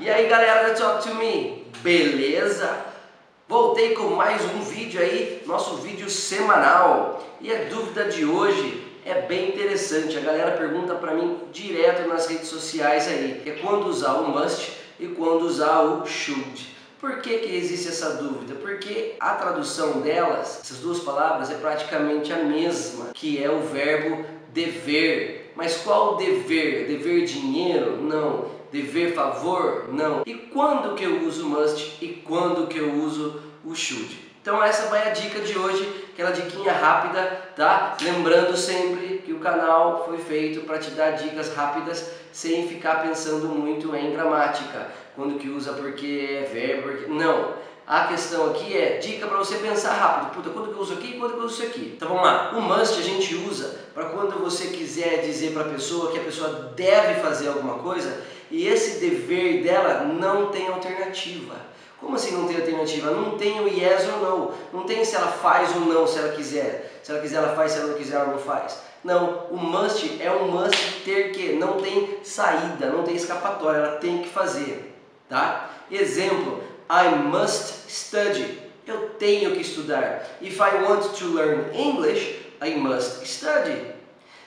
aí galera Talk to Me, beleza? Voltei com mais um vídeo aí, nosso vídeo semanal. E a dúvida de hoje é bem interessante. A galera pergunta para mim direto nas redes sociais aí, é quando usar o must e quando usar o should. Por que, que existe essa dúvida? Porque a tradução delas, essas duas palavras, é praticamente a mesma, que é o verbo dever. Mas qual dever? Dever dinheiro? Não. Dever favor? Não. E quando que eu uso must e quando que eu uso o should? Então essa vai a dica de hoje, aquela diquinha rápida, tá? Lembrando sempre que o canal foi feito para te dar dicas rápidas sem ficar pensando muito em gramática. Quando que usa porque é verbo, porque... não. A questão aqui é dica para você pensar rápido. Puta, quando que eu uso aqui e quando que eu uso isso aqui? Então vamos lá. O must a gente usa para quando você quiser dizer para a pessoa que a pessoa deve fazer alguma coisa e esse dever dela não tem alternativa. Como assim não tem alternativa? Não tem o yes ou não. Não tem se ela faz ou não, se ela quiser. Se ela quiser, ela faz. Se ela não quiser, ela não faz. Não, o must é um must ter que. Não tem saída, não tem escapatória. Ela tem que fazer. Tá? Exemplo, I must study. Eu tenho que estudar. If I want to learn English, I must study.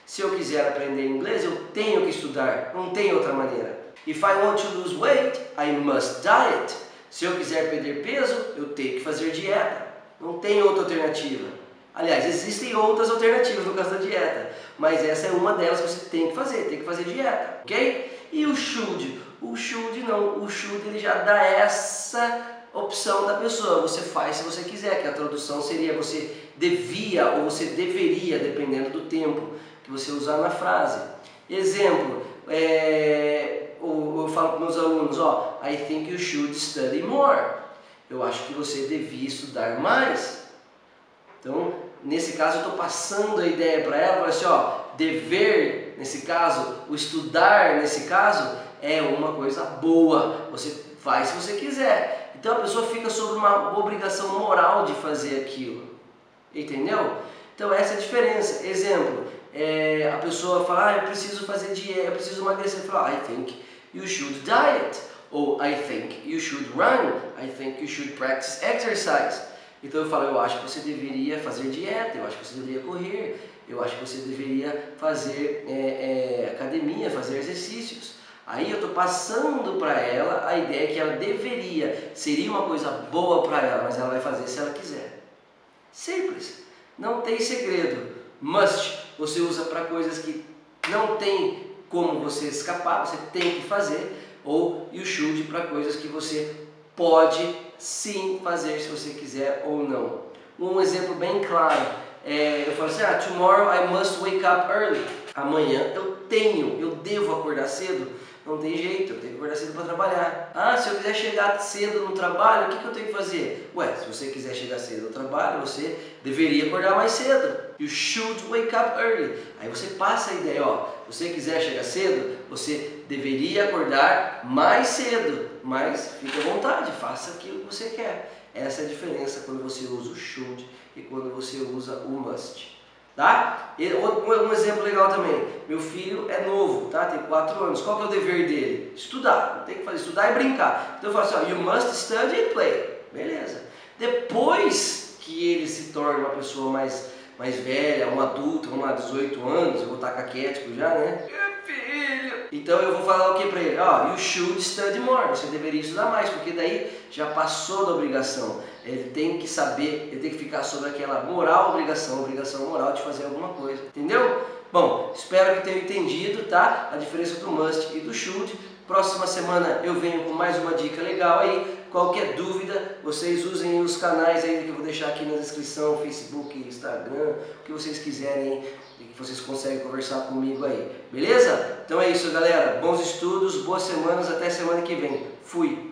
Se eu quiser aprender inglês, eu tenho que estudar. Não tem outra maneira. If I want to lose weight, I must diet. Se eu quiser perder peso, eu tenho que fazer dieta. Não tem outra alternativa. Aliás, existem outras alternativas no caso da dieta, mas essa é uma delas que você tem que fazer, tem que fazer dieta, ok? E o should? O should não, o should ele já dá essa opção da pessoa, você faz se você quiser, que a tradução seria você devia ou você deveria, dependendo do tempo que você usar na frase. Exemplo, é, eu falo para meus alunos, ó, I think you should study more. Eu acho que você devia estudar mais. Então, nesse caso, eu estou passando a ideia para ela, para assim, ó, dever, nesse caso, o estudar, nesse caso, é uma coisa boa. Você faz se você quiser. Então a pessoa fica sob uma obrigação moral de fazer aquilo. Entendeu? Então essa é a diferença. Exemplo, é, a pessoa fala, ah, eu preciso fazer dieta, eu preciso emagrecer. Fala, I think you should diet. Ou I think you should run. I think you should practice exercise. Então eu falo, eu acho que você deveria fazer dieta, eu acho que você deveria correr, eu acho que você deveria fazer é, é, academia, fazer exercícios. Aí eu estou passando para ela a ideia que ela deveria, seria uma coisa boa para ela, mas ela vai fazer se ela quiser. Simples, não tem segredo. Must você usa para coisas que não tem como você escapar, você tem que fazer, ou you should para coisas que você pode sim fazer se você quiser ou não. Um exemplo bem claro, é, eu falo assim, ah, tomorrow I must wake up early. Amanhã eu tenho, eu devo acordar cedo não tem jeito, eu tenho que acordar cedo para trabalhar. Ah, se eu quiser chegar cedo no trabalho, o que, que eu tenho que fazer? Ué, se você quiser chegar cedo no trabalho, você deveria acordar mais cedo. You should wake up early. Aí você passa a ideia, ó, se você quiser chegar cedo, você deveria acordar mais cedo. Mas fique à vontade, faça aquilo que você quer. Essa é a diferença quando você usa o should e quando você usa o must. Tá? Um, exemplo legal também. Meu filho é novo, tá? Tem 4 anos. Qual que é o dever dele? Estudar. Tem que fazer estudar e brincar. Então eu falo assim, ó, you must study and play. Beleza. Depois que ele se torna uma pessoa mais, mais velha, um adulto, vamos lá, 18 anos, eu vou estar caquético já, né? Então eu vou falar o que para ele? Oh, you should study more. Você deveria estudar mais, porque daí já passou da obrigação. Ele tem que saber, ele tem que ficar sobre aquela moral, obrigação, obrigação moral de fazer alguma coisa. Entendeu? Bom, espero que tenham entendido, tá? A diferença do must e do should. Próxima semana eu venho com mais uma dica legal aí. Qualquer dúvida, vocês usem os canais aí que eu vou deixar aqui na descrição, Facebook, Instagram, o que vocês quiserem que vocês conseguem conversar comigo aí. Beleza? Então é isso, galera. Bons estudos, boas semanas, até semana que vem. Fui!